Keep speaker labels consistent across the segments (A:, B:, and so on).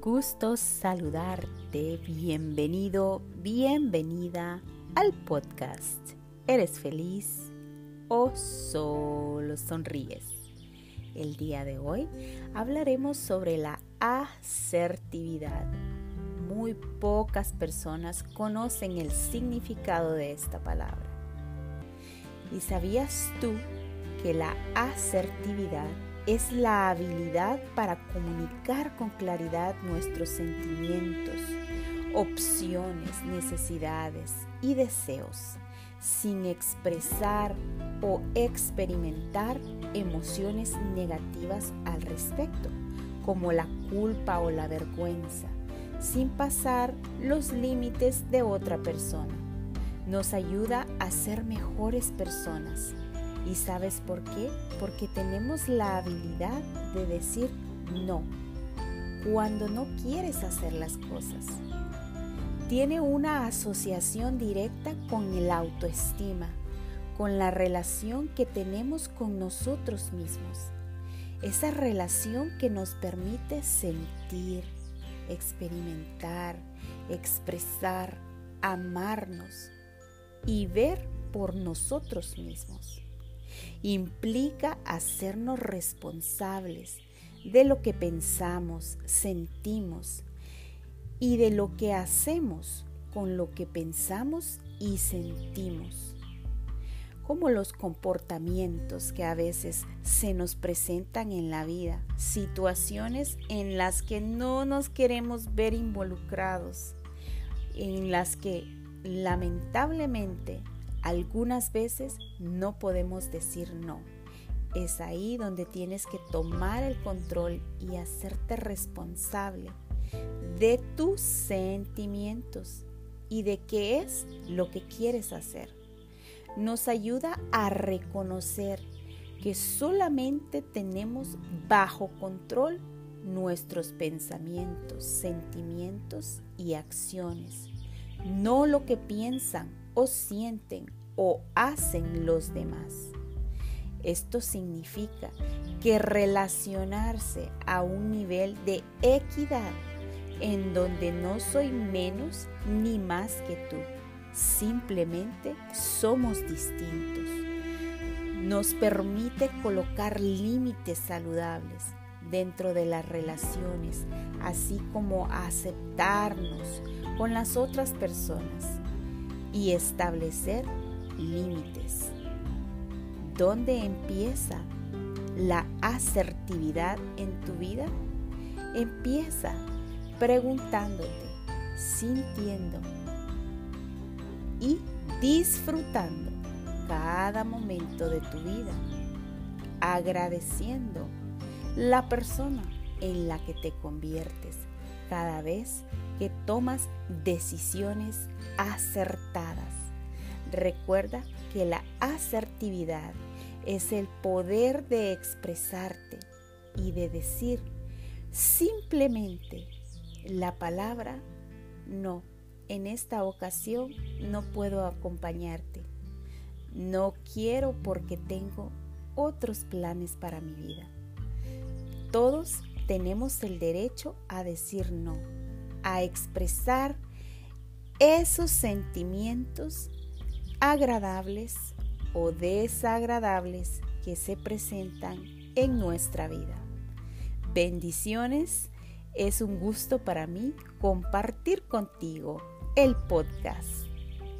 A: Gusto saludarte, bienvenido, bienvenida al podcast. ¿Eres feliz o solo sonríes? El día de hoy hablaremos sobre la asertividad. Muy pocas personas conocen el significado de esta palabra. ¿Y sabías tú que la asertividad es la habilidad para comunicar con claridad nuestros sentimientos, opciones, necesidades y deseos sin expresar o experimentar emociones negativas al respecto, como la culpa o la vergüenza, sin pasar los límites de otra persona. Nos ayuda a ser mejores personas ¿Y sabes por qué? Porque tenemos la habilidad de decir no cuando no quieres hacer las cosas. Tiene una asociación directa con el autoestima, con la relación que tenemos con nosotros mismos. Esa relación que nos permite sentir, experimentar, expresar, amarnos y ver por nosotros mismos implica hacernos responsables de lo que pensamos, sentimos y de lo que hacemos con lo que pensamos y sentimos. Como los comportamientos que a veces se nos presentan en la vida, situaciones en las que no nos queremos ver involucrados, en las que lamentablemente algunas veces no podemos decir no. Es ahí donde tienes que tomar el control y hacerte responsable de tus sentimientos y de qué es lo que quieres hacer. Nos ayuda a reconocer que solamente tenemos bajo control nuestros pensamientos, sentimientos y acciones, no lo que piensan o sienten o hacen los demás. Esto significa que relacionarse a un nivel de equidad en donde no soy menos ni más que tú, simplemente somos distintos. Nos permite colocar límites saludables dentro de las relaciones, así como aceptarnos con las otras personas y establecer límites. ¿Dónde empieza la asertividad en tu vida? Empieza preguntándote, sintiendo y disfrutando cada momento de tu vida, agradeciendo la persona en la que te conviertes cada vez que tomas decisiones acertadas. Recuerda que la asertividad es el poder de expresarte y de decir simplemente la palabra no. En esta ocasión no puedo acompañarte. No quiero porque tengo otros planes para mi vida. Todos tenemos el derecho a decir no, a expresar esos sentimientos agradables o desagradables que se presentan en nuestra vida. Bendiciones, es un gusto para mí compartir contigo el podcast.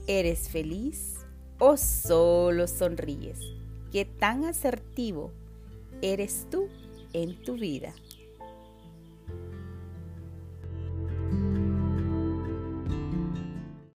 A: ¿Eres feliz o solo sonríes? ¿Qué tan asertivo eres tú en tu vida?